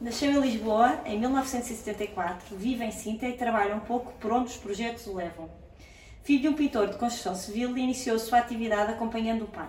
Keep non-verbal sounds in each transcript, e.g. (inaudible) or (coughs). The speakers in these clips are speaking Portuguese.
nasceu em Lisboa em 1974, vive em Sintra e trabalha um pouco por onde os projetos o levam. Filho de um pintor de construção civil, iniciou sua atividade acompanhando o pai.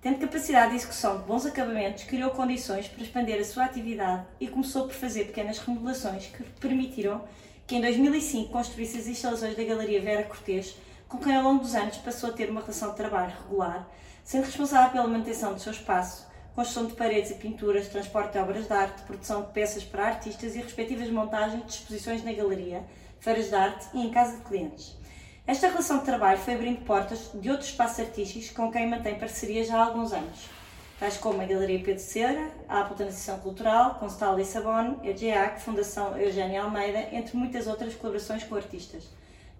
Tendo capacidade de execução de bons acabamentos, criou condições para expandir a sua atividade e começou por fazer pequenas remodelações que permitiram que em 2005 construísse as instalações da Galeria Vera Cortês com quem ao longo dos anos passou a ter uma relação de trabalho regular, sendo responsável pela manutenção do seu espaço, construção de paredes e pinturas, transporte de obras de arte, produção de peças para artistas e respectivas montagens de exposições na galeria, feiras de arte e em casa de clientes. Esta relação de trabalho foi abrindo portas de outros espaços artísticos com quem mantém parceria já há alguns anos, tais como a Galeria Pedro Cera, a Apple Transição Cultural, Constal Lissabon, a GEAC, Fundação Eugênia Almeida, entre muitas outras colaborações com artistas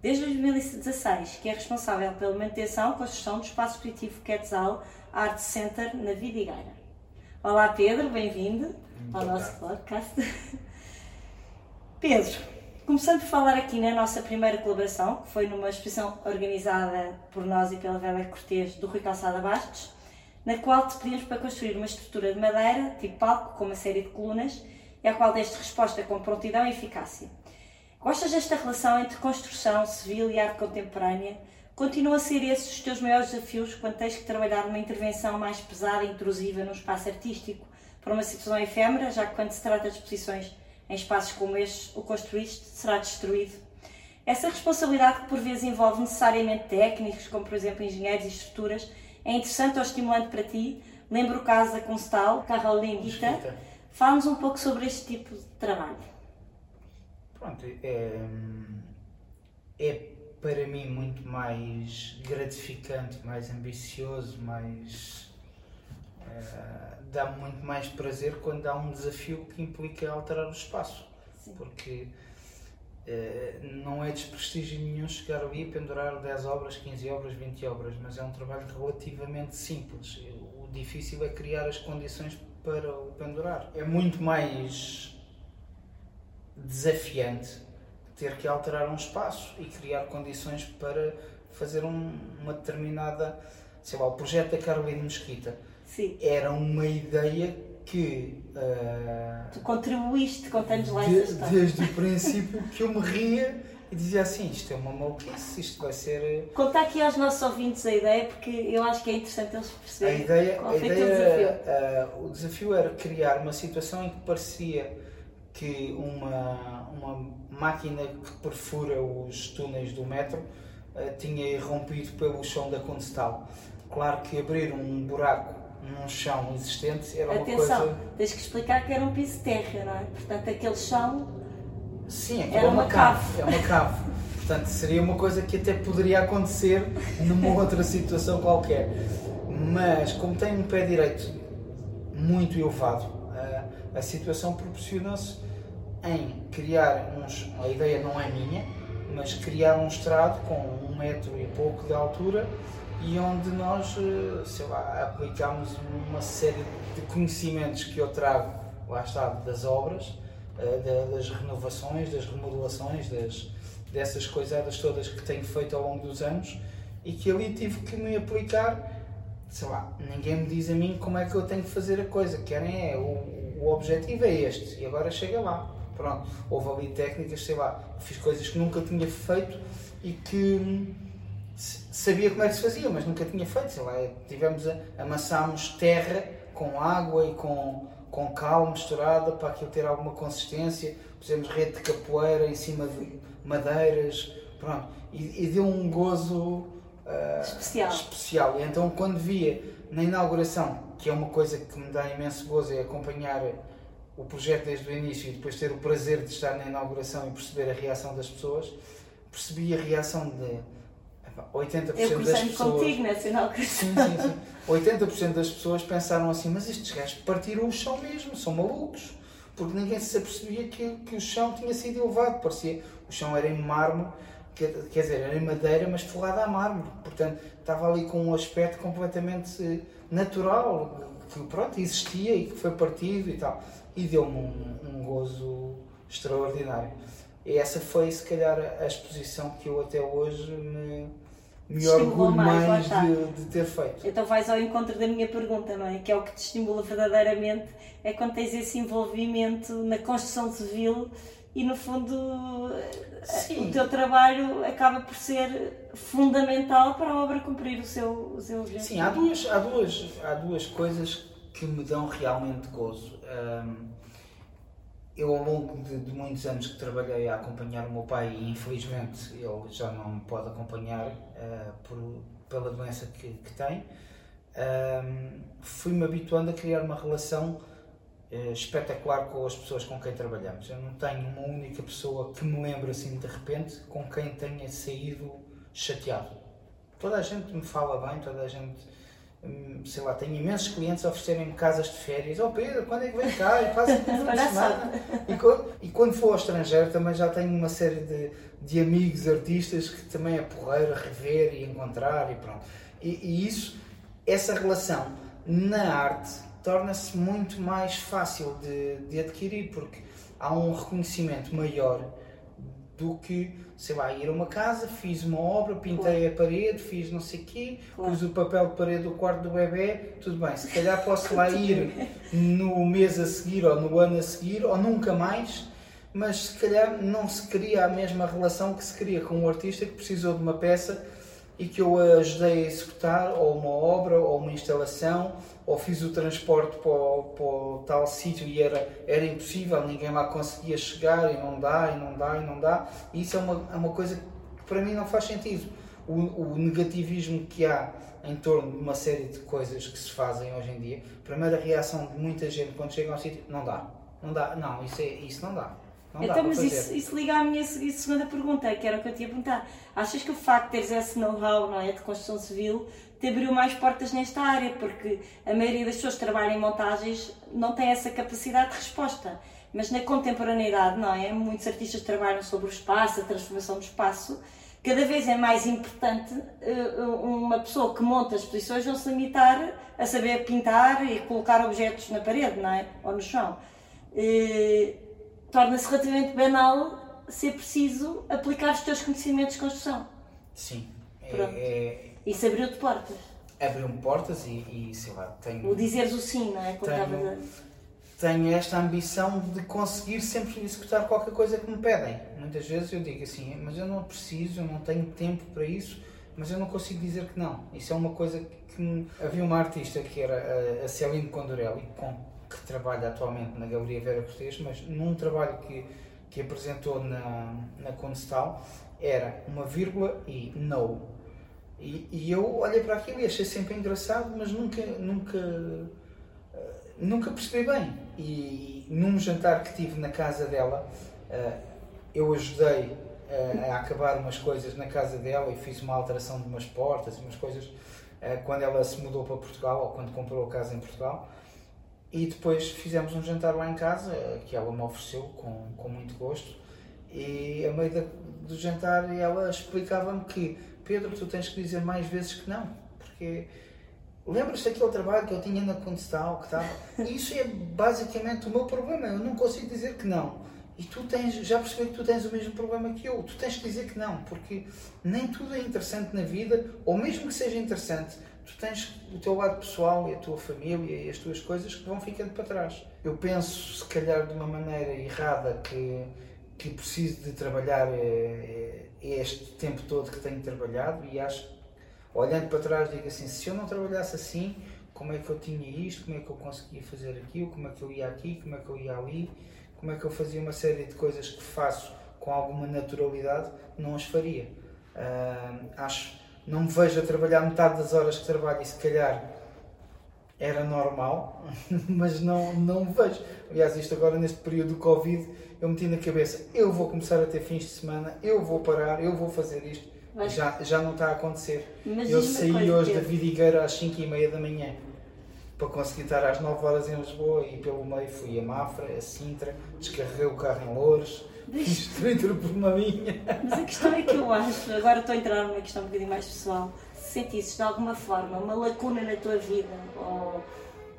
desde 2016, que é responsável pela manutenção e construção do espaço expositivo Quetzal Art Center na Vidigueira. Olá Pedro, bem-vindo ao nosso podcast. (laughs) Pedro, começando por falar aqui na nossa primeira colaboração, que foi numa exposição organizada por nós e pela Vela Cortês do Rui Calçada Bastos, na qual te pedimos para construir uma estrutura de madeira, tipo palco, com uma série de colunas, e à qual deste resposta com prontidão e eficácia. Gostas desta relação entre construção civil e arte contemporânea? Continua a ser esses os teus maiores desafios quando tens que trabalhar numa intervenção mais pesada e intrusiva num espaço artístico para uma situação efêmera, já que quando se trata de exposições em espaços como estes, o construíste será destruído? Essa responsabilidade que por vezes envolve necessariamente técnicos, como por exemplo engenheiros e estruturas, é interessante ou estimulante para ti? Lembro o caso da Constal, Caroline Dita. Fala-nos um pouco sobre este tipo de trabalho. Pronto, é, é para mim muito mais gratificante, mais ambicioso, mais. Uh, dá muito mais prazer quando há um desafio que implica alterar o espaço. Sim. Porque uh, não é desprestígio nenhum chegar ali e pendurar 10 obras, 15 obras, 20 obras, mas é um trabalho relativamente simples. O difícil é criar as condições para o pendurar. É muito mais desafiante ter que alterar um espaço e criar condições para fazer um, uma determinada. Sei lá, o projeto da Carolina Mesquita Sim. era uma ideia que. Uh, tu contribuíste, conta-nos lá de, Desde o princípio (laughs) que eu me ria e dizia assim: isto é uma maluquice, isto vai ser. Eh, Conta aqui aos nossos ouvintes a ideia, porque eu acho que é interessante eles perceberem. A ideia, qual a ideia, o desafio. Uh, o desafio era criar uma situação em que parecia que uma, uma máquina que perfura os túneis do metro uh, tinha irrompido pelo chão da Condestal. Claro que abrir um buraco num chão existente era Atenção, uma coisa... Atenção, tens que explicar que era um piso de terra, não é? Portanto, aquele chão Sim, era é uma, uma cave. É uma cave. Portanto, seria uma coisa que até poderia acontecer numa (laughs) outra situação qualquer. Mas, como tem um pé direito muito elevado, a, a situação proporciona-se em criar uns. A ideia não é minha, mas criar um estrado com um metro e pouco de altura e onde nós, eh, sei lá, aplicamos uma série de conhecimentos que eu trago, lá está, das obras, eh, das renovações, das remodelações, das, dessas coisadas todas que tenho feito ao longo dos anos e que ali tive que me aplicar. Sei lá, ninguém me diz a mim como é que eu tenho que fazer a coisa. Querem é, o, o objetivo é este e agora chega lá. Pronto, houve ali técnicas, sei lá, fiz coisas que nunca tinha feito e que sabia como é que se fazia, mas nunca tinha feito, sei lá, tivemos, a, amassámos terra com água e com, com cal misturada para aquilo ter alguma consistência, pusemos rede de capoeira em cima de madeiras, pronto, e, e deu um gozo uh, especial. especial. E então quando via na inauguração, que é uma coisa que me dá imenso gozo, é acompanhar o projeto desde o início e depois ter o prazer de estar na inauguração e perceber a reação das pessoas, percebi a reação de 80% Eu das pessoas. contigo nessa inauguração. Sim, sim, sim. 80% das pessoas pensaram assim: mas estes gajos partiram o chão mesmo, são malucos. porque ninguém se apercebia que, que o chão tinha sido elevado. Parecia, o chão era em mármore, quer, quer dizer, era em madeira, mas forrada a mármore. Portanto, estava ali com um aspecto completamente natural, que pronto, existia e que foi partido e tal. E deu-me um, um gozo extraordinário. E essa foi, se calhar, a exposição que eu até hoje me, me orgulho mais, mais de, de, ter feito. Então vais ao encontro da minha pergunta, não é? Que é o que te estimula verdadeiramente, é quando tens esse envolvimento na construção civil e no fundo Sim. o teu trabalho acaba por ser fundamental para a obra cumprir o seu, o seu objetivo. Sim, há duas, há, duas, há duas coisas que me dão realmente gozo. Um, eu, ao longo de, de, muitos anos que trabalhei a acompanhar o meu pai, e infelizmente ele já não me pode acompanhar uh, por, pela doença que, que tem, um, fui-me habituando a criar uma relação uh, espetacular com as pessoas com quem trabalhamos. Eu não tenho uma única pessoa que me lembre assim de repente com quem tenha saído chateado. Toda a gente me fala bem, toda a gente sei lá, tenho imensos clientes a oferecerem-me casas de férias. Oh Pedro, quando é que vem cá? E faz aqui uma (laughs) semana. E quando, e quando for ao estrangeiro também já tenho uma série de, de amigos artistas que também é porreiro a rever e encontrar e pronto. E, e isso, essa relação na arte torna-se muito mais fácil de, de adquirir porque há um reconhecimento maior do que, sei lá, ir a uma casa, fiz uma obra, pintei a parede, fiz não sei o quê, claro. pus o papel de parede do quarto do bebê, tudo bem, se calhar posso lá (laughs) ir no mês a seguir ou no ano a seguir ou nunca mais, mas se calhar não se cria a mesma relação que se cria com um artista que precisou de uma peça e que eu ajudei a executar, ou uma obra, ou uma instalação, ou fiz o transporte para o, para tal sítio e era, era impossível, ninguém lá conseguia chegar e não dá, e não dá, e não dá. E isso é uma, é uma coisa que para mim não faz sentido. O, o negativismo que há em torno de uma série de coisas que se fazem hoje em dia, a primeira reação de muita gente quando chega ao sítio, não dá, não dá, não, isso, é, isso não dá. Não então, mas isso, isso, liga à minha segunda pergunta, que era o que eu ia perguntar. Achas que o facto de teres esse know-how não é, de construção civil te abriu mais portas nesta área? Porque a maioria das pessoas que trabalham em montagens não tem essa capacidade de resposta. Mas na contemporaneidade, não é? Muitos artistas trabalham sobre o espaço, a transformação do espaço. Cada vez é mais importante uh, uma pessoa que monta as exposições não se limitar a saber pintar e colocar objetos na parede, não é? Ou no chão. Uh, torna-se relativamente banal ser preciso aplicar os teus conhecimentos de construção. Sim. É, Pronto. É, Isso abriu-te portas. Abriu-me portas e, e, sei lá, tenho. O dizeres o sim, não é? Tenho, tenho esta ambição de conseguir sempre executar qualquer coisa que me pedem. Muitas vezes eu digo assim, mas eu não preciso, eu não tenho tempo para isso, mas eu não consigo dizer que não. Isso é uma coisa que. Me... Havia uma artista que era a Celine Condorelli, com que trabalha atualmente na Galeria Vera Cortês, mas num trabalho que, que apresentou na, na Condestal era uma vírgula e no. E, e, eu olhei para aquilo e achei sempre engraçado, mas nunca, nunca, eh, nunca percebi bem. E num jantar que tive na casa dela, eh, eu ajudei a acabar umas coisas na casa dela e fiz uma alteração de umas portas e umas coisas eh, quando ela se mudou para Portugal ou quando comprou a casa em Portugal. E depois fizemos um jantar lá em casa, que ela me ofereceu com, com muito gosto. E a meio do jantar ela explicava-me que Pedro, tu tens que dizer mais vezes que não, porque lembras-te daquele trabalho que eu tinha na Condestal, que estava. (laughs) E isso é basicamente o meu problema, eu não consigo dizer que não. E tu tens, já percebi que tu tens o mesmo problema que eu, tu tens que dizer que não, porque nem tudo é interessante na vida, ou mesmo que seja interessante, tu tens o teu lado pessoal e a tua família e as tuas coisas que vão ficando para trás. Eu penso, se calhar, de uma maneira errada que, que preciso de trabalhar é, é este tempo todo que tenho trabalhado e acho, olhando para trás, digo assim: se eu não trabalhasse assim, como é que eu tinha isto, como é que eu conseguia fazer aquilo, como é que eu ia aqui, como é que eu ia ali, como é que eu fazia uma série de coisas que faço com alguma naturalidade, não as faria. Uh, acho não me vejo a trabalhar metade das horas que trabalho e se calhar era normal, (laughs) mas não, não me vejo. Aliás, isto agora neste período do Covid, eu meti na cabeça, eu vou começar a ter fins de semana, eu vou parar, eu vou fazer isto. Mas, já, já não está a acontecer. eu saí hoje da Vidigueira às 5 e meia da manhã. para conseguir estar às 9 horas em Lisboa e pelo meio fui a Mafra, a Sintra, descarreguei o carro em Loures, fiz Twitter por uma minha. Mas a questão é que eu acho, agora estou a entrar numa questão um bocadinho mais pessoal, se sentisses de alguma forma uma lacuna na tua vida ou,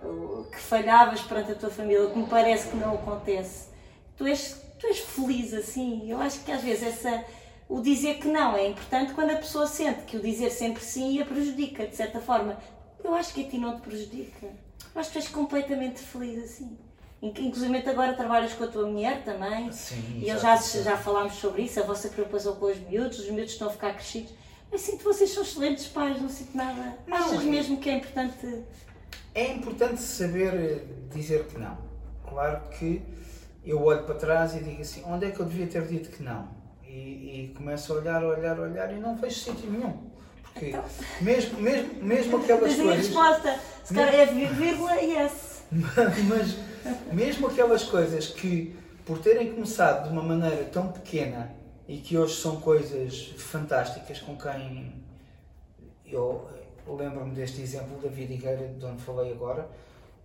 ou que falhavas perante a tua família, que me parece que não acontece, tu és, tu és feliz assim. Eu acho que às vezes essa o dizer que não é importante quando a pessoa sente que o dizer sempre sim a prejudica, de certa forma. Eu acho que a ti não te prejudica. Eu acho que és completamente feliz assim. Inclusive agora trabalhas com a tua mulher também. Sim, e eu já, já falámos sobre isso, a vossa preocupação com os miúdos, os miúdos estão a ficar crescidos. Eu sinto que vocês são excelentes pais, não sinto nada. Não, Achas é... mesmo que é importante. É importante saber eh, dizer que não. Claro que eu olho para trás e digo assim, onde é que eu devia ter dito que não? E, e começo a olhar, olhar, olhar e não vejo sentido nenhum. Porque então... mesmo, mesmo, mesmo (laughs) aquelas coisas. a resposta, se calhar é vírgula e yes. (laughs) Mas mesmo aquelas coisas que, por terem começado de uma maneira tão pequena e que hoje são coisas fantásticas com quem eu, lembro-me deste exemplo da Vida Higueira, de onde falei agora.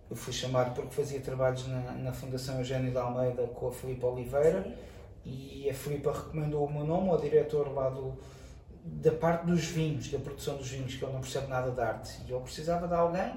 Eu fui chamado porque fazia trabalhos na, na Fundação Eugênio de Almeida com a Filipe Oliveira Sim. e a Filipe recomendou o meu nome ao diretor lá do, da parte dos vinhos, da produção dos vinhos, que eu não percebo nada de arte. E eu precisava de alguém,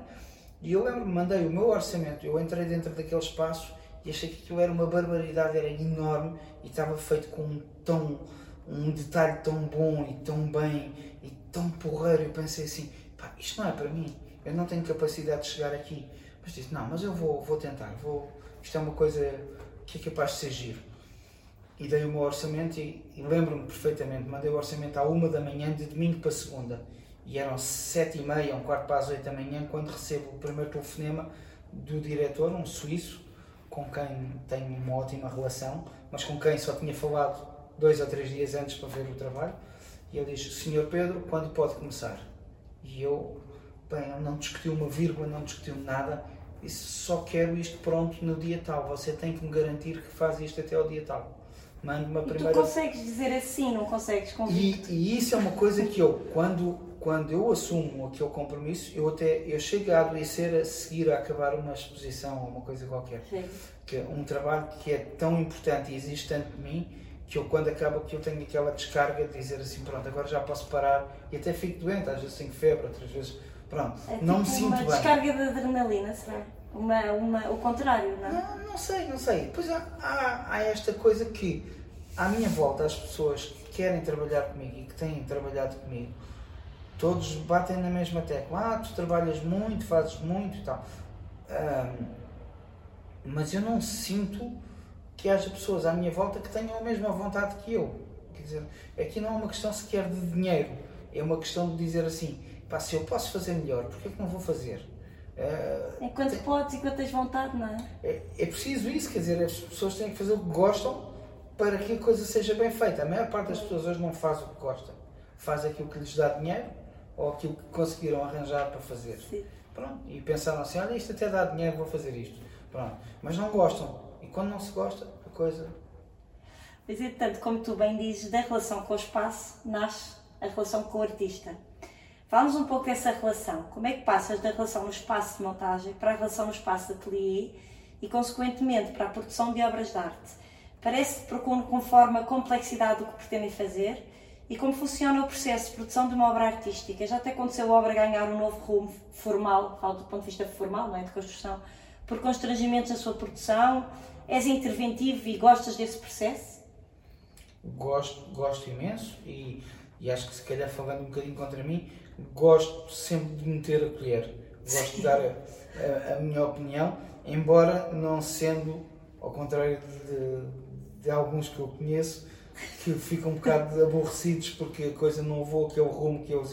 e eu lembro-me, mandei o meu orçamento, eu entrei dentro daquele espaço e achei que aquilo era uma barbaridade, era enorme e estava feito com um tão um detalhe tão bom e tão bem e tão porreiro. Eu pensei assim, pá, isto não é para mim, eu não tenho capacidade de chegar aqui. Mas disse, não, mas eu vou, vou tentar, vou, isto é uma coisa que é capaz de ser giro e dei o meu orçamento e, e lembro-me perfeitamente, mandei o orçamento à uma da manhã de domingo para segunda e eram sete e meia, um quarto para as oito da manhã quando recebo o primeiro telefonema do diretor, um suíço, com quem tenho uma ótima relação, mas com quem só tinha falado dois ou três dias antes para ver o trabalho e ele diz, Senhor Pedro, quando pode começar? E eu, bem, não discutiu uma vírgula, não discutiu nada, disse, só quero isto pronto no dia tal, você tem que me garantir que faz isto até ao dia tal uma primeira. E tu consegues dizer assim, não consegues convicto. E, e, isso é uma coisa que eu, quando, quando eu assumo aquele compromisso, eu até eu chego a adoecer a seguir a acabar uma exposição ou uma coisa qualquer. Sim. Que é um trabalho que é tão importante e existe tanto de mim que eu quando acaba que eu tenho aquela descarga de dizer assim, pronto, agora já posso parar e até fico doente, às vezes tenho febre, outras vezes, pronto, é tipo não me sinto uma bem. descarga de adrenalina, será? Uma, uma, o contrário, não é? Não, não sei, não sei. Pois há, há, há, esta coisa que, à minha volta, as pessoas que querem trabalhar comigo e que têm trabalhado comigo, todos batem na mesma tecla. Ah, tu trabalhas muito, fazes muito e tal. Um, mas eu não sinto que haja pessoas à minha volta que tenham a mesma vontade que eu. Quer dizer, aqui não é uma questão sequer de dinheiro, é uma questão de dizer assim: pá, se eu posso fazer melhor, porquê é que não vou fazer? Uh, Enquanto tem, podes e quando tens vontade, não é? é? É preciso isso, quer dizer, as pessoas têm que fazer o que gostam para que a coisa seja bem feita. A maior parte das pessoas hoje não faz o que gosta, faz aquilo que lhes dá dinheiro ou aquilo que conseguiram arranjar para fazer. Sim. Pronto, e pensaram assim: olha, isto até dá dinheiro, vou fazer isto. Pronto, mas não gostam. E quando não se gosta, a coisa. Mas, tanto como tu bem dizes, da relação com o espaço nasce a relação com o artista. Fala-nos um pouco dessa relação. Como é que passas da relação no espaço de montagem para a relação no espaço de ateliê e, consequentemente, para a produção de obras de arte? Parece que conforme a complexidade do que pretendem fazer e como funciona o processo de produção de uma obra artística. Já até aconteceu a obra ganhar um novo rumo formal, falo do ponto de vista formal, não é? de construção, por constrangimentos na sua produção. És interventivo e gostas desse processo? Gosto, gosto imenso e, e acho que se calhar falando um bocadinho contra mim, gosto sempre de meter a colher, gosto de dar a, a, a, minha opinião, embora não sendo, ao contrário de, de alguns que eu conheço, que ficam um bocado aborrecidos porque a coisa não levou aquele rumo que eles,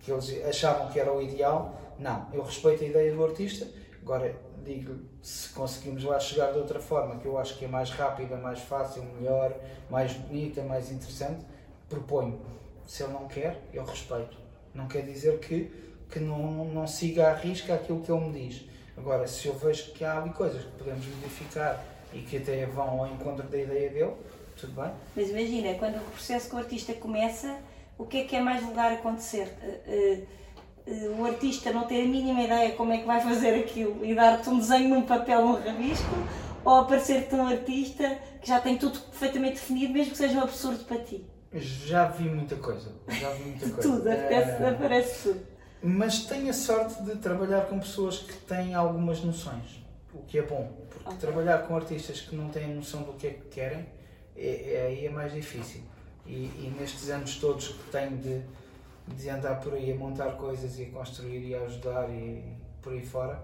que eles achavam que era o ideal. Não, eu respeito a ideia do artista, agora digo se conseguimos lá chegar de outra forma, que eu acho que é mais rápida, mais fácil, melhor, mais bonita, mais interessante, proponho. Se ele não quer, eu respeito. Não quer dizer que, que não, não siga à risca aquilo que ele me diz. Agora, se eu vejo que há ali coisas que podemos modificar e que até vão ao encontro da ideia dele, tudo bem. Mas imagina, quando o processo com o artista começa, o que é que é mais lugar acontecer? Uh, uh, o artista não ter a mínima ideia como é que vai fazer aquilo e dar-te um desenho num papel, um rabisco, ou aparecer-te um artista que já tem tudo perfeitamente definido, mesmo que seja um absurdo para ti? Já vi muita coisa. Já vi muita (laughs) coisa. tudo, é... aparece tudo. Mas tenho a sorte de trabalhar com pessoas que têm algumas noções, o que é bom. Porque okay. trabalhar com artistas que não têm noção do que é que querem, é, é aí é mais difícil. E, e, nestes anos todos que tenho de, de andar por aí a montar coisas e a construir e a ajudar e por aí fora,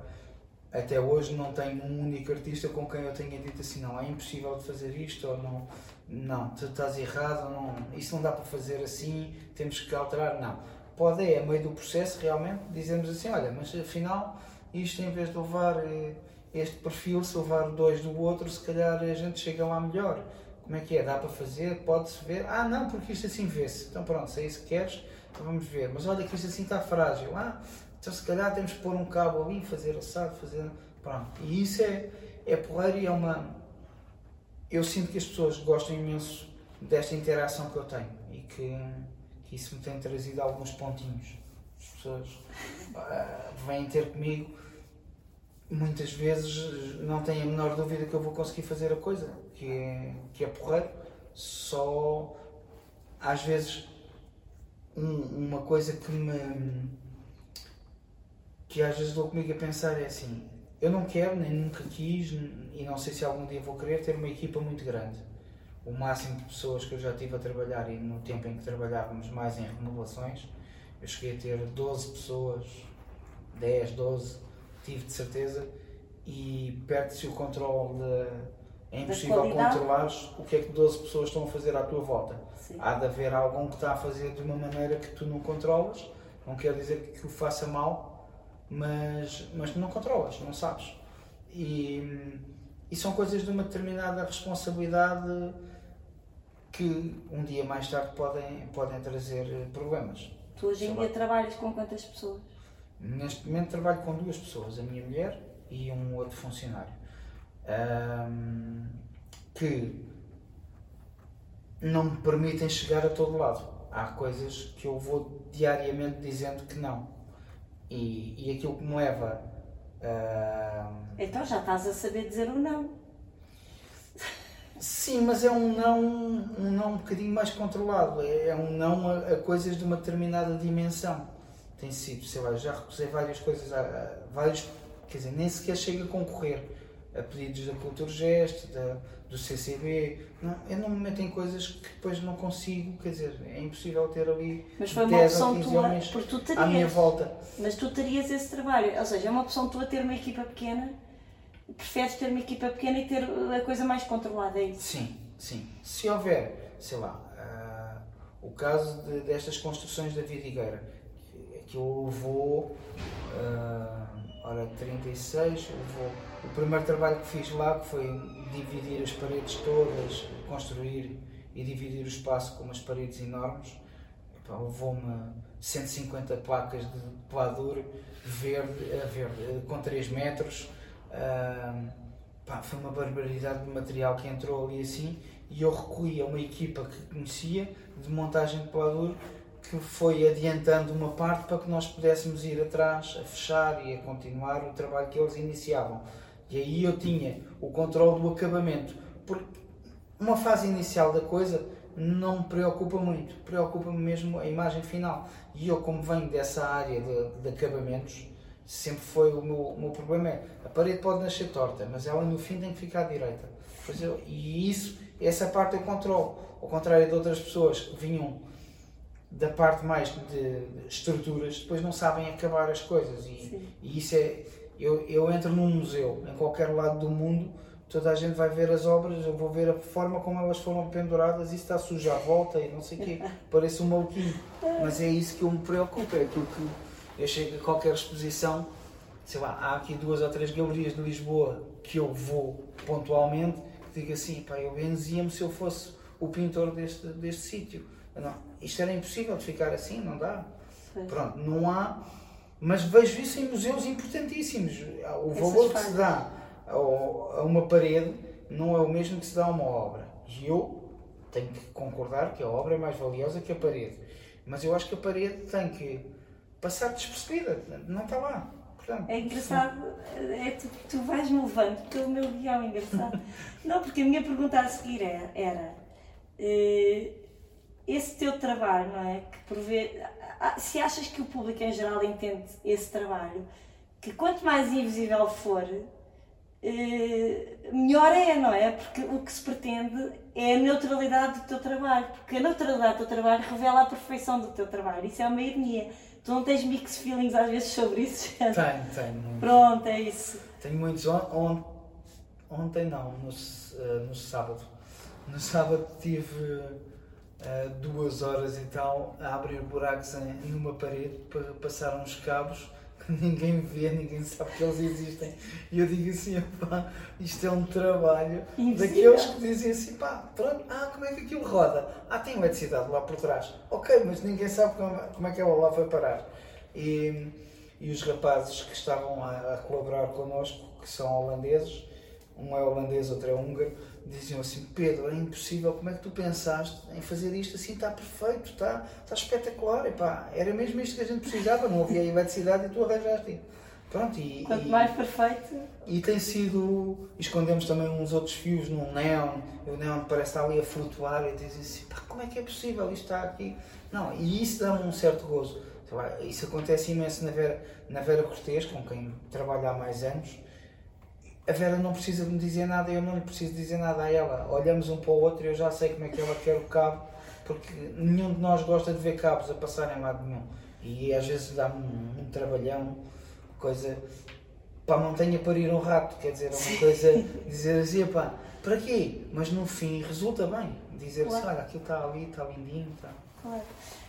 até hoje não tenho um único artista com quem eu tenha dito assim, não, é impossível de fazer isto, ou não, não, tu estás errado, não, isso não dá para fazer assim, temos que alterar, não. Pode é, a meio do processo, realmente, dizemos assim, olha, mas afinal, isto em vez de levar eh, este perfil, se levar dois do outro, se calhar a gente chega lá melhor. Como é que é? Dá para fazer? Pode-se ver? Ah, não, porque isto assim vê-se. Então pronto, se é isso que queres, então vamos ver. Mas olha que isto assim está frágil. Ah, então se calhar temos que pôr um cabo ali, fazer assado, fazer. Pronto. E isso é, é porreiro e é uma. Eu sinto que as pessoas gostam imenso desta interação que eu tenho e que, que isso me tem trazido alguns pontinhos. As pessoas uh, vêm ter comigo, muitas vezes não têm a menor dúvida que eu vou conseguir fazer a coisa, que é, que é porreiro. Só às vezes um, uma coisa que me que às vezes dou comigo a pensar é assim, eu não quero, nem nunca quis, e não sei se algum dia vou querer, ter uma equipa muito grande. O máximo de pessoas que eu já tive a trabalhar, e no tempo em que trabalhávamos mais em renovações, eu cheguei a ter 12 pessoas, 10, 12, tive de certeza, e perde-se o controle de. É impossível controlar o que é que 12 pessoas estão a fazer à tua volta. Sim. Há de haver algum que está a fazer de uma maneira que tu não controlas, não quer dizer que o faça mal, mas, mas tu não controlas, não sabes. E, e são coisas de uma determinada responsabilidade que um dia mais tarde podem, podem trazer problemas. Tu hoje em dia trabalhas com quantas pessoas? Neste momento trabalho com duas pessoas, a minha mulher e um outro funcionário. Um, que não me permitem chegar a todo lado. Há coisas que eu vou diariamente dizendo que não. E, e aquilo que me leva. Uh... Então já estás a saber dizer um não. Sim, mas é um não, um não um bocadinho mais controlado. É, é um não a, a, coisas de uma determinada dimensão. Tem sido, sei lá, já recusei várias coisas, a, a, vários, quer dizer, nem sequer chega a concorrer a pedidos da Culturgest, da, do CCB. Não, eu não me meto em coisas que depois não consigo, quer dizer, é impossível ter ali mas foi uma opção tua, porque tu terias, à minha volta. Mas tu terias esse trabalho, ou seja, é uma opção tua ter uma equipa pequena, preferes ter uma equipa pequena e ter a coisa mais controlada, é isso? Sim, sim. Se houver, sei lá, uh, o caso de, destas construções da Vidigueira, que, que eu vou, uh, ora, 36, eu vou o primeiro trabalho que fiz lá foi dividir as paredes todas, construir e dividir o espaço com umas paredes enormes. Levou-me 150 placas de peladura verde, verde com 3 metros. Foi uma barbaridade de material que entrou ali assim e eu recolhi a uma equipa que conhecia de montagem de peladura que foi adiantando uma parte para que nós pudéssemos ir atrás a fechar e a continuar o trabalho que eles iniciavam. E aí eu tinha o controle do acabamento. Porque uma fase inicial da coisa não me preocupa muito, preocupa-me mesmo a imagem final. E eu, como venho dessa área de, de acabamentos, sempre foi o meu, o meu problema. É, a parede pode nascer torta, mas ela no fim tem que ficar direita. Eu, e isso, essa parte eu controlo. Ao contrário de outras pessoas que vinham da parte mais de estruturas, depois não sabem acabar as coisas. E, e isso é eu, eu entro num museu, em qualquer lado do mundo, toda a gente vai ver as obras, eu vou ver a forma como elas foram penduradas e está sujo à volta e não sei o quê. (laughs) Parece um maluquinho. Mas é isso que eu me preocupo, é aquilo que eu chego a qualquer exposição, sei lá, há aqui duas ou três galerias de Lisboa que eu vou pontualmente, que digo assim, pá, eu benzia-me se eu fosse o pintor deste, deste sítio. Não, isto era impossível de ficar assim, não dá. Pronto, não há mas vejo isso em museus importantíssimos. O valor que se dá a uma parede não é o mesmo que se dá a uma obra. E eu tenho que concordar que a obra é mais valiosa que a parede. Mas eu acho que a parede tem que passar despercebida, não está lá. Portanto, É engraçado, é tu, tu vais-me levando pelo meu guião, é engraçado. (laughs) Não, porque a minha pergunta a seguir era, era eh, esse teu trabalho, não é? Que por ve- ah, se achas que o público em geral entende esse trabalho, que quanto mais invisível for, eh, melhor é, não é? Porque o que se pretende é a neutralidade do teu trabalho, porque a neutralidade do teu trabalho revela a perfeição do teu trabalho. Isso é uma ironia. Tu não tens mixed feelings às vezes sobre isso? (laughs) tenho, tenho. muito. Pronto, é isso. Tenho muitos. On, on- ontem não, no, eh, no sábado. No sábado tive duas horas e tal a abrir buracos em, numa parede para passar uns cabos que (laughs) ninguém vê, ninguém sabe que eles existem. E eu digo assim, pá, isto é um trabalho Invisível. daqueles que dizem assim, pá, pronto, ah, como é que aquilo roda? Ah, tem eletricidade lá por trás. Ok, mas ninguém sabe como, como é que ela lá foi parar. E, e os rapazes que estavam a, a colaborar connosco, que são holandeses, um é holandês, outro é húngaro, diziam assim: Pedro, é impossível, como é que tu pensaste em fazer isto assim? Está perfeito, está, está espetacular. Epá, era mesmo isto que a gente precisava, não havia eletricidade e tu arranjaste. Pronto, e, Quanto e- mais perfeito, e tem sido. Escondemos também uns outros fios num neon, e o neon parece estar ali a flutuar e dizem assim: pá, como é que é possível isto está aqui? Não, e isso dá-me um certo gozo. Isso acontece imenso na Vera, na Vera Cortês, com quem trabalho há mais anos. A Vera não precisa de me dizer nada, eu não lhe preciso dizer nada a ela. Olhamos um para o outro e eu já sei como é que ela quer o cabo, porque nenhum de nós gosta de ver cabos a passarem lá de nenhum. E às vezes dá-me um, um trabalhão, coisa para a montanha parir um rato, quer dizer, uma coisa, dizer assim, pá, para quê? Mas no fim resulta bem, dizer assim, Claro. olha, aquilo está ali, está lindinho, está... claro.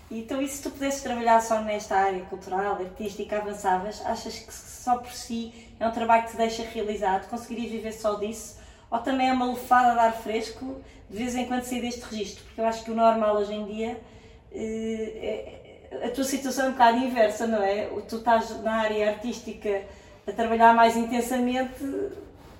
Então, e se tu pudesses trabalhar só nesta área cultural, artística, avançavas, achas que só por si é um trabalho que te deixa realizado? Conseguirias viver só disso? Ou também é uma lufada de ar fresco, de vez em quando sair deste registro? Porque eu acho que o normal hoje em dia, eh, é- a tua situação é um bocado inversa, não é? Tu estás na área artística a trabalhar mais intensamente,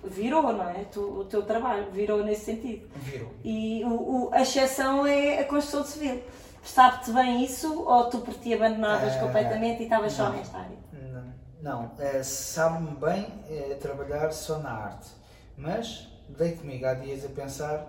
virou, não é? Tu- o teu trabalho virou nesse sentido. Virou. E o, o- a exceção é a construção civil. Sabe-te bem isso ou tu por ti abandonavas Ah, completamente e estavas só nesta área? Não, não. Eh, sabe-me bem eh, trabalhar só na arte, mas dei comigo. Há dias a pensar,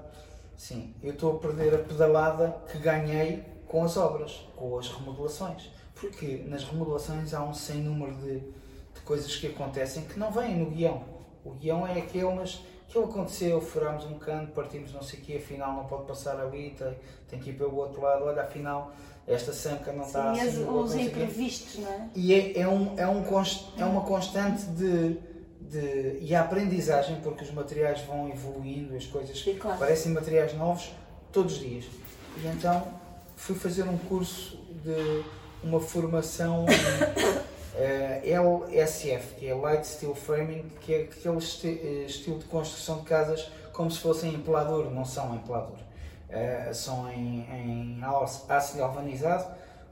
sim, eu estou a perder a pedalada que ganhei com as obras, com as remodelações, porque nas remodelações há um sem número de, de coisas que acontecem que não vêm no guião. O guião é aquele, mas aquilo aconteceu, furámos um canto, partimos não sei o quê, afinal não pode passar ali, tem, tem que ir pelo outro lado, olha, afinal esta sanca não está Sim, assim, os o quê. imprevistos, não é? E é, é, um, é, um const, é uma constante de, de. e a aprendizagem, porque os materiais vão evoluindo, as coisas Sim, claro. parecem materiais novos todos os dias. E então fui fazer um curso de uma formação (coughs) eh, LSF, que é Light Steel Framing, que é aquele esti- eh, estilo de construção de casas como se fossem em pelador, não são em pelador. Eh, são em, em aço galvanizado.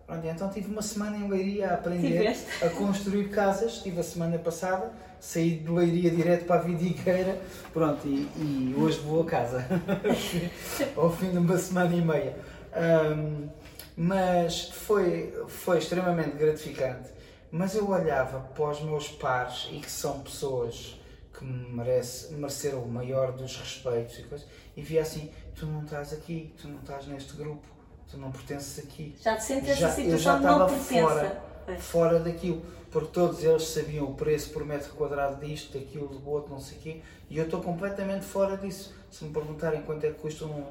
Pronto, então tive uma semana em Leiria a aprender Tiveste. a construir casas. Estive a semana passada, saí de Leiria direto para a Vidigueira. Pronto, e, e hoje vou a casa. (laughs) Ao fim de uma semana e meia. Ahm, mas foi, foi extremamente gratificante. Mas eu olhava para os meus pares e que são pessoas que me merece, mereceram o maior dos respeitos e coisas, e via assim: tu não estás aqui, tu não estás neste grupo, tu não pertences aqui. Já te sentes Já- essa eu já situação estava fora. Fora daquilo, porque todos eles sabiam o preço por metro quadrado disto, daquilo, do outro, não sei o quê, e eu estou completamente fora disso. Se me perguntarem quanto é que custa um,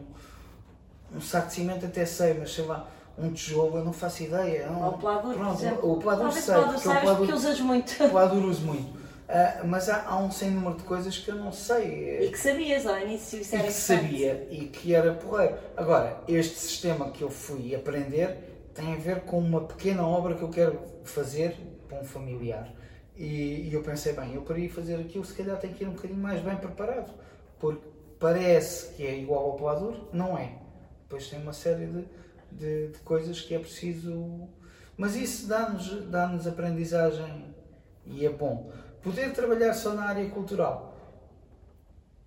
um saco de cimento, até sei, mas sei lá, um tijolo, eu não faço ideia. Não, Ou o pelador, por Pronto, exemplo. o Talvez sei, o saibas porque usas muito. o pelador uso muito. Ah, mas há, há um sem número de coisas que eu não sei. E que sabias ao início, isso e era que importante. sabia e que era porreiro. Agora, este sistema que eu fui aprender tem a ver com uma pequena obra que eu quero fazer para um familiar. E, e eu pensei, bem, eu para ir fazer aquilo, se calhar tenho que ir um bocadinho mais bem preparado, porque parece que é igual ao pelador, não é. Depois tem uma série de, de, de coisas que é preciso. Mas isso dá-nos dá aprendizagem e é bom. Poder trabalhar só na área cultural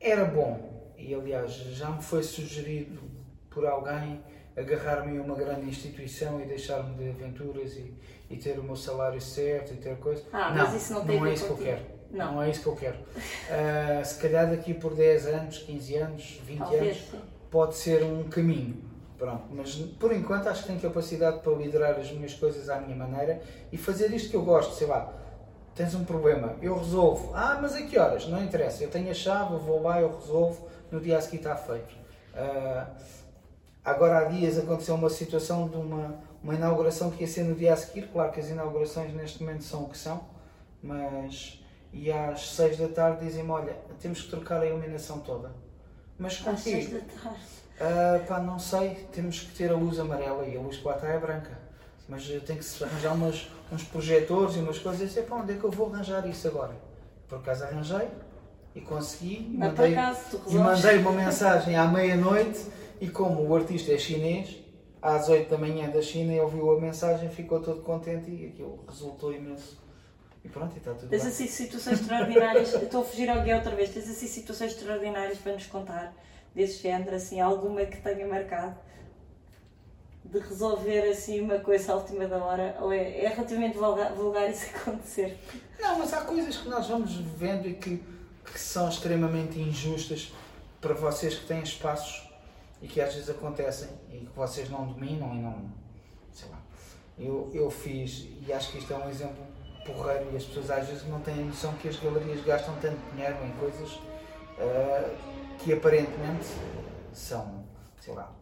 era bom e aliás já me foi sugerido por alguém agarrar-me a uma grande instituição e deixar-me de aventuras e, e ter o meu salário certo e ter coisas. Ah, mas isso não tem não é isso que eu quero. Não. Não. é isso que eu quero. Ah, se calhar daqui por 10 anos, 15 anos, 20 Talvez, anos, sim. pode ser um caminho. Pronto, mas por enquanto acho que tenho capacidade para liderar as minhas coisas à minha maneira e fazer isto que eu gosto, sei lá. Tens um problema, eu resolvo. Ah, mas a que horas? Não interessa, eu tenho a chave, eu vou lá, eu resolvo, no dia a seguir está feito. Ah, agora há dias aconteceu uma situação de uma, uma inauguração que ia ser no dia a seguir, claro que as inaugurações neste momento são o que são, mas e às 6 da tarde dizem-me, olha, temos que trocar a iluminação toda. Mas Às contigo? seis da tarde. Ah, pá, não sei, temos que ter a luz amarela e a luz que lá está é branca. Mas tem que se arranjar umas, uns projetores e umas coisas. E pá, onde é que eu vou arranjar isso agora? Por acaso arranjei e consegui. E mandei, acaso e mandei uma mensagem à meia-noite. E como o artista é chinês, às 8 da manhã da China, ele ouviu a mensagem, ficou todo contente e aquilo resultou imenso. E pronto, e está tudo Tens assim situações extraordinárias, estou a fugir ao guia outra vez, tens assim situações extraordinárias para nos contar desse género, assim, alguma que tenha marcado de resolver assim uma coisa à última da hora, ou é, é relativamente vulgar, vulgar isso (laughs) acontecer? Não, mas há coisas que nós vamos vendo e que, que são extremamente injustas para vocês que têm espaços e que às vezes acontecem e que vocês não dominam e não. sei lá. Eu, eu fiz, e acho que isto é um exemplo porreiro, e as pessoas às vezes não têm noção que as galerias gastam tanto dinheiro em coisas ah, que aparentemente são, sei lá.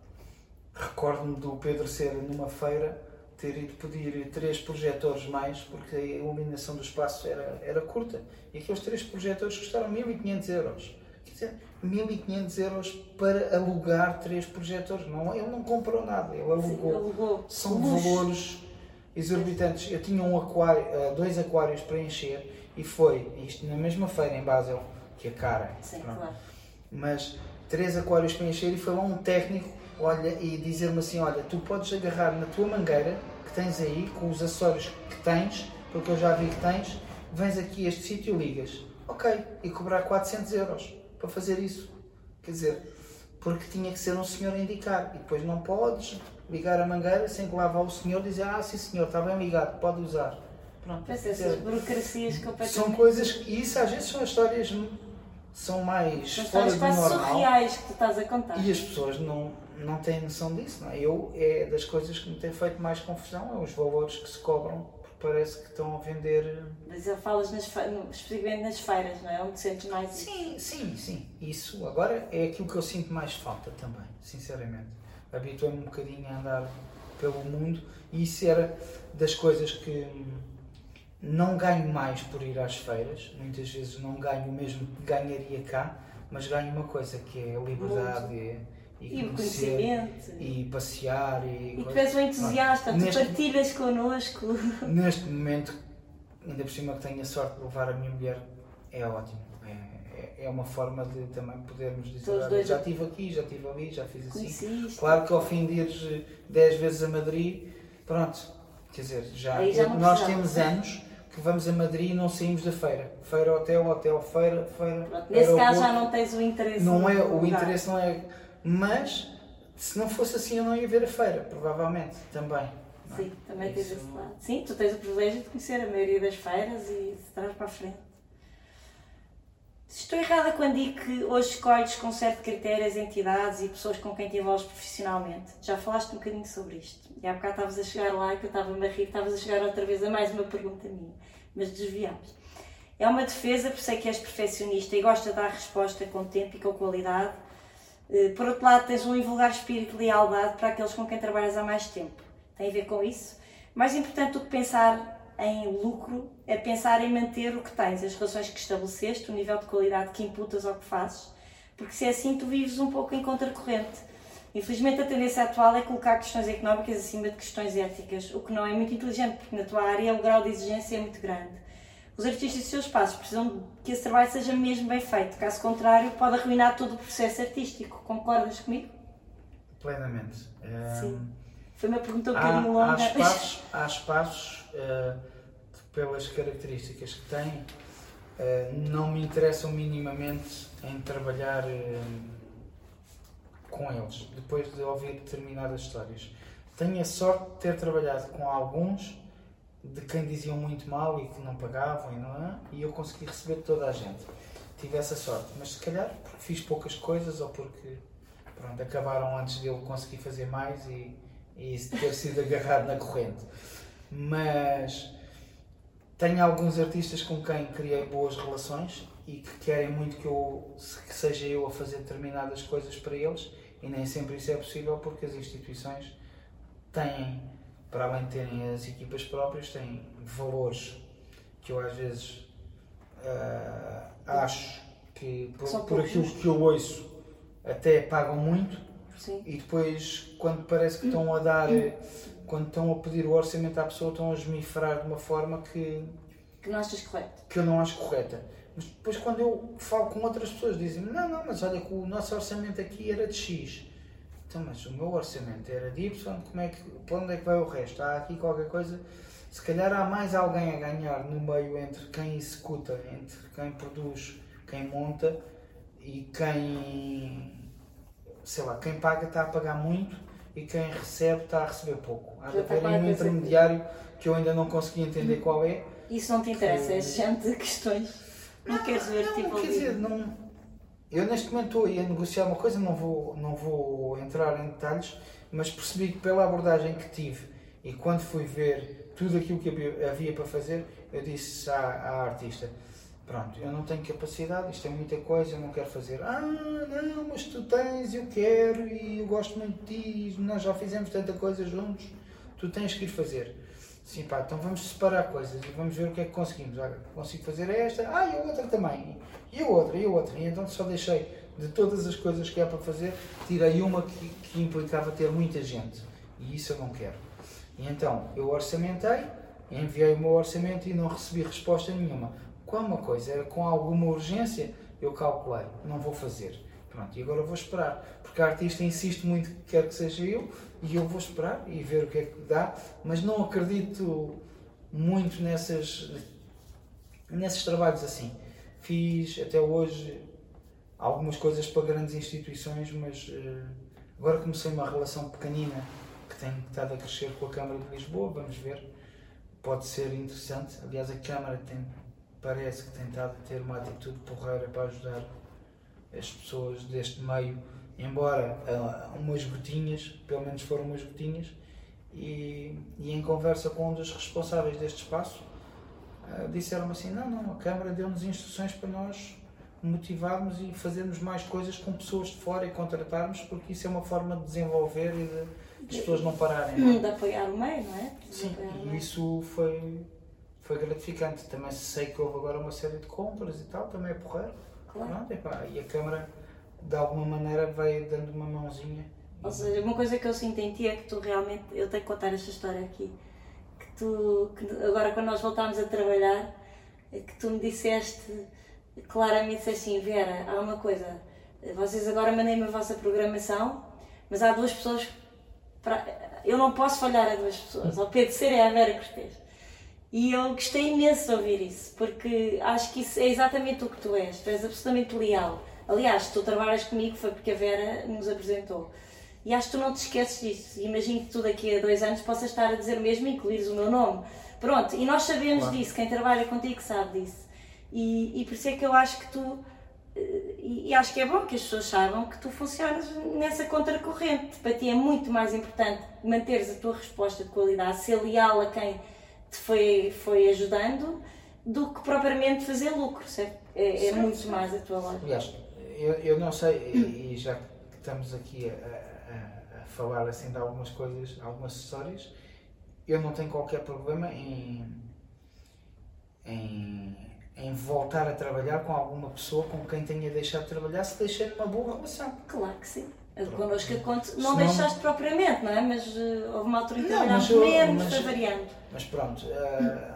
Recordo-me do Pedro ser numa feira ter ido pedir três projetores mais porque a iluminação do espaço era, era curta e aqueles três projetores custaram 1500 euros. Quer dizer, 1500 euros para alugar três projetores. Não, ele não comprou nada, ele alugou. Alugou. São Luxo. valores exorbitantes. Eu tinha um aquário, eh, dois aquários para encher e foi isto na mesma feira em Basel, que é cara. Sim, Pronto claro. Mas três aquários para encher e foi lá um técnico olha, e dizer-me assim, olha, tu podes agarrar na tua mangueira que tens aí, com os acessórios que tens, porque eu já vi que tens, vens aqui a este sítio e ligas. Ok, e cobrar 400 euros para fazer isso. Quer dizer, porque tinha que ser um senhor a indicar. E depois não podes ligar a mangueira sem que lá vá o senhor dizer, ah, sim senhor, está bem ligado, pode usar. Pronto, essas burocracias completamente. são coisas, e isso às vezes são histórias são mais fora do normal. surreais que tu estás a contar. E as pessoas não, não têm noção disso, não é? Eu, é das coisas que me tem feito mais confusão, é os valores que se cobram, porque parece que estão a vender... Mas já falas nas especificamente nas feiras, não é? Onde sentes mais isso. Sim, sim, sim. Isso agora é aquilo que eu sinto mais falta também, sinceramente. Habituei-me um bocadinho a andar pelo mundo e isso era das coisas que não ganho mais por ir às feiras, muitas vezes não ganho o mesmo que ganharia cá, mas ganho uma coisa que é a liberdade e, E conhecer conhecimento. e passear e, E tu és um entusiasta, tu Neste- partilhas connosco. Neste momento, ainda por cima que tenho a sorte de levar a minha mulher, é ótimo. É, é, é uma forma de também podermos dizer, "Olha, dois já estive aqui, já estive ali, já fiz assim. Conheciste. Claro que ao fim de ires 10 vezes a Madrid, pronto, quer dizer, já, já não nós temos anos que vamos a Madrid e não saímos da feira. Feira, hotel, hotel, feira, feira. Nesse caso já não tens o interesse. Não é, o lugar. interesse não é. Mas se não fosse assim eu não ia ver a feira, provavelmente, também. não é? Sim, também tens esse lado. Sim, tu tens o privilégio de conhecer a maioria das feiras e de trás para a frente. Estou errada quando digo que hoje escolhes com certo critério as entidades e pessoas com quem te envolves profissionalmente. Já falaste um bocadinho sobre isto. E há bocado estavas a chegar lá e que eu estava-me a rir, estavas a chegar outra vez a mais uma pergunta minha. Mas desviámos. É uma defesa, por sei que és perfeccionista e gosta de dar resposta com tempo e com qualidade. Eh, Por outro lado, tens um invulgar espírito de lealdade para aqueles com quem trabalhas há mais tempo. Tem a ver com isso? Mais importante do que pensar em lucro é pensar em manter o que tens, as relações que estabeleceste, o nível de qualidade que imputas ao que fazes, porque se é assim tu vives um pouco em contracorrente. Infelizmente a tendência atual é colocar questões económicas acima de questões éticas, o que não é muito inteligente, porque na tua área o grau de exigência é muito grande. Os artistas e os seus passos precisam que esse trabalho seja mesmo bem feito, caso contrário pode arruinar todo o processo artístico. Concordas comigo? Plenamente. Sim. Foi uma pergunta um há, bocadinho longa. (laughs) há espaços, há espaços que, pelas características que têm, eh, não me interessam minimamente em trabalhar eh, com eles, depois de ouvir determinadas histórias. Tenho a sorte de ter trabalhado com alguns de quem diziam muito mal e que não pagavam e não é, e eu consegui receber toda a gente. Tive essa sorte, mas se calhar porque fiz poucas coisas ou porque pronto, acabaram antes de eu conseguir fazer mais e, e ter sido agarrado na corrente. Mas tenho alguns artistas com quem criei boas relações e que querem muito que, eu, que seja eu a fazer determinadas coisas para eles e nem sempre isso é possível porque as instituições têm, para além de terem as equipas próprias, têm valores que eu às vezes uh, acho que por, por aquilo que eu ouço até pagam muito Sim. e depois quando parece que estão a dar quando estão a pedir o orçamento à pessoa estão a esmifrar de uma forma que que não achas correta que eu não acho correta. Mas depois quando eu falo com outras pessoas dizem não, não, mas olha que o nosso orçamento aqui era de X. Então mas o meu orçamento era de Y como é que, para onde é que vai o resto? há aqui qualquer coisa? Se calhar há mais alguém a ganhar no meio entre quem executa entre quem produz, quem monta e quem sei lá, quem paga está a pagar muito e quem recebe está a receber pouco. Há de haver um intermediário que eu ainda não consegui entender qual é. Isso não te interessa, que... é gente de questões. Não, não queres ver não, tipo. Quer dizer, não, eu neste momento estou a negociar uma coisa, não vou, não vou entrar em detalhes, mas percebi que pela abordagem que tive e quando fui ver tudo aquilo que havia para fazer, eu disse à, à artista Pronto, eu não tenho capacidade, isto é muita coisa, eu não quero fazer. Ah, não, mas tu tens, eu quero e eu gosto muito de ti, nós já fizemos tanta coisa juntos, tu tens que ir fazer. Sim, pá, então vamos separar coisas e vamos ver o que é que conseguimos. Olha, consigo fazer esta, ah, e a outra também, e a outra, e a outra. E então só deixei de todas as coisas que há para fazer, tirei uma que, que implicava ter muita gente. E isso eu não quero. E então eu orçamentei, enviei o meu orçamento e não recebi resposta nenhuma quando uma coisa era com alguma urgência, eu calculei, não vou fazer. Pronto, e agora vou esperar. Porque a artista insiste muito que quer que seja eu, e eu vou esperar e ver o que é que dá, mas não acredito muito nessas, nesses trabalhos assim. Fiz até hoje algumas coisas para grandes instituições, mas uh, agora comecei uma relação pequenina que tem estado a crescer com a Câmara de Lisboa, vamos ver. Pode ser interessante. Aliás, a Câmara tem parece que tem estado a ter uma atitude porreira para ajudar as pessoas deste meio, embora uh, umas gotinhas, pelo menos foram umas gotinhas, e, e em conversa com um dos responsáveis deste espaço, uh, disseram-me assim, não, não, a Câmara deu-nos instruções para nós motivarmos e fazermos mais coisas com pessoas de fora e contratarmos, porque isso é uma forma de desenvolver e de, de as pessoas não pararem. Não? É? De apoiar o meio, não é? Sim, e isso foi foi gratificante. Também sei que houve agora uma série de compras e tal, também é porreiro. Claro. Pronto, epá, e a Câmara, de alguma maneira, vai dando uma mãozinha. Ou seja, uma coisa que eu sinto em ti é que tu realmente, eu tenho que contar esta história aqui, que tu, que agora quando nós voltámos a trabalhar, é que tu me disseste claramente assim, Vera, há uma coisa, vocês agora mandem-me a vossa programação, mas há duas pessoas, para, eu não posso falhar a duas pessoas, ao Pedro Ser é a Vera Cortês. E eu gostei imenso de ouvir isso, porque acho que isso é exatamente o que tu és, tu és absolutamente leal. Aliás, tu trabalhas comigo foi porque a Vera nos apresentou. E acho que tu não te esqueces disso. Imagino que tu daqui a dois anos possas estar a dizer o mesmo e incluires o meu nome. Pronto, e nós sabemos claro. disso, quem trabalha contigo sabe disso. E, e por isso é que eu acho que tu. Eh, e, e acho que é bom que as pessoas saibam que tu funcionas nessa contracorrente. Para ti é muito mais importante manteres a tua resposta de qualidade, ser leal a quem te foi, foi ajudando do que propriamente fazer lucro, certo? É, é muito mais a tua lógica. Aliás, eu, eu não sei, e, e já que estamos aqui a, a, a, falar assim de algumas coisas, algumas histórias, eu não tenho qualquer problema em, em, em voltar a trabalhar com alguma pessoa com quem tenha deixado de trabalhar se deixei uma boa relação. Claro que sim. Connosco conto, não Senão... deixaste propriamente, não é? Mas uh, houve uma altura em que trabalhámos menos, foi variando. Mas pronto, uh,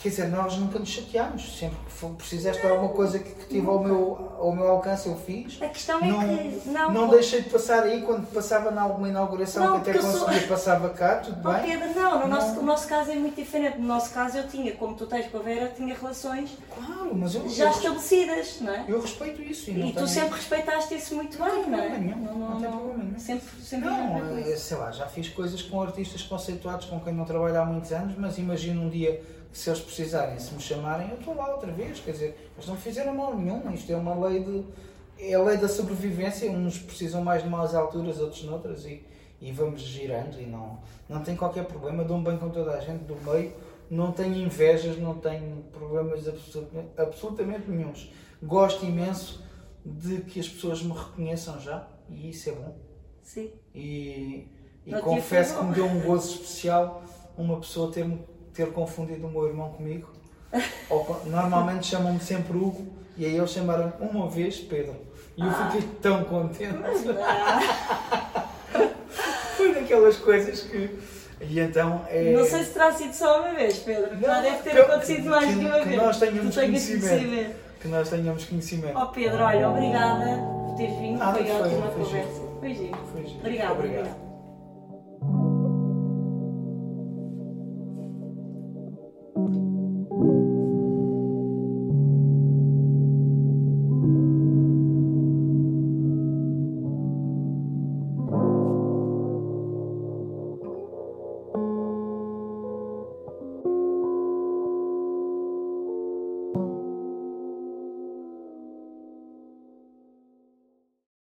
Quer dizer, nós nunca nos chateámos. Sempre que precisaste de alguma coisa que, que tive ao meu, ao meu alcance, eu fiz. A questão é Não, que. Não, não deixei de passar aí quando passava em alguma inauguração Não, que até eu sou- conseguia, passava cá, tudo Oh, bem. Pedro, não, no nosso, Não. o nosso caso é muito diferente. No nosso caso eu tinha, como tu tens com a Vera, tinha relações Claro, mas eu, já eu, estabelecidas, não é? eu respeito isso. E, não E tu tenho- sempre respeitaste isso muito Não bem, não é? problema nenhum, não tem problema nenhum. Sempre, sempre Não, eh, sei lá, já fiz coisas com artistas conceituados com quem não trabalho há muitos anos, mas imagino um dia se eles precisarem, se me chamarem, eu estou lá outra vez. Quer dizer, eles não fizeram mal nenhum. Isto é uma lei de. É a lei da sobrevivência. Uns precisam mais de umas alturas, outros noutras, e, e vamos girando. E não, não tem qualquer problema. Dou-me bem com toda a gente do meio. Não tenho invejas, não tenho problemas absolutamente, absolutamente nenhums. Gosto imenso de que as pessoas me reconheçam já, e isso é bom. Sim. E, e confesso que me deu um gozo especial uma pessoa ter, ter confundido o meu irmão comigo. (laughs) Ou normalmente chamam-me sempre Hugo e aí eles chamaram uma vez Pedro. E eu fiquei tão contente. (laughs) Foi daquelas coisas que. E então é. Não sei se terá sido só uma vez, Pedro. Já Não, deve ter que- acontecido mais que- de uma que vez. nós tenhamos tenhas conhecimento. conhecimento. Que nós tenhamos conhecimento. Oh Pedro, olha, obrigada por teres vindo. Ah, foi foi- ótima foi conversa. Foi giro. Foi giro. Obrigada, Obrigado. obrigada.